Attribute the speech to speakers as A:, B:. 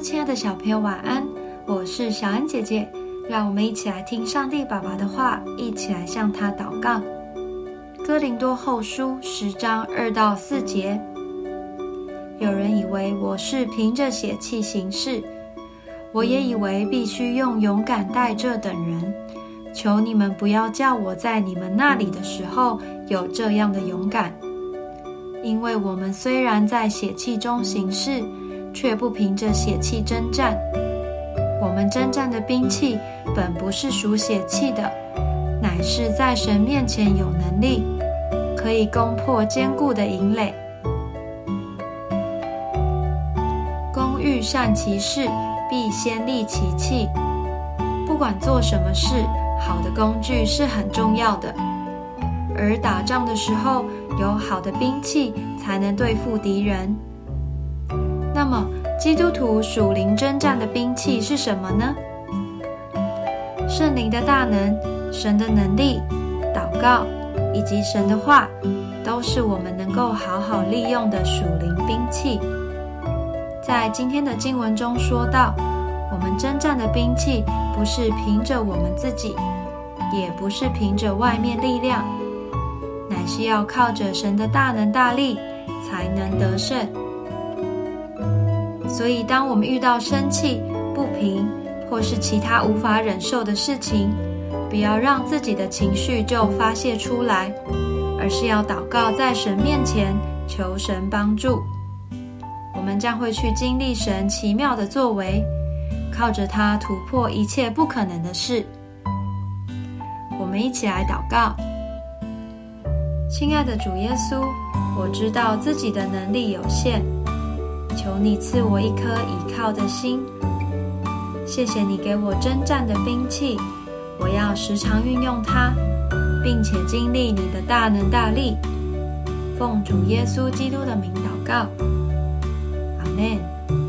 A: 亲爱的小朋友，晚安！我是小恩姐姐，让我们一起来听上帝爸爸的话，一起来向他祷告。哥林多后书十章二到四节，有人以为我是凭着血气行事，我也以为必须用勇敢待这等人。求你们不要叫我在你们那里的时候有这样的勇敢，因为我们虽然在血气中行事。却不凭着血气征战。我们征战的兵器本不是属血气的，乃是在神面前有能力，可以攻破坚固的营垒。工欲善其事，必先利其器。不管做什么事，好的工具是很重要的。而打仗的时候，有好的兵器，才能对付敌人。那么，基督徒属灵征战的兵器是什么呢？圣灵的大能、神的能力、祷告以及神的话，都是我们能够好好利用的属灵兵器。在今天的经文中说到，我们征战的兵器不是凭着我们自己，也不是凭着外面力量，乃是要靠着神的大能大力才能得胜。所以，当我们遇到生气、不平，或是其他无法忍受的事情，不要让自己的情绪就发泄出来，而是要祷告，在神面前求神帮助。我们将会去经历神奇妙的作为，靠着他突破一切不可能的事。我们一起来祷告：亲爱的主耶稣，我知道自己的能力有限。求你赐我一颗倚靠的心，谢谢你给我征战的兵器，我要时常运用它，并且经历你的大能大力。奉主耶稣基督的名祷告，阿门。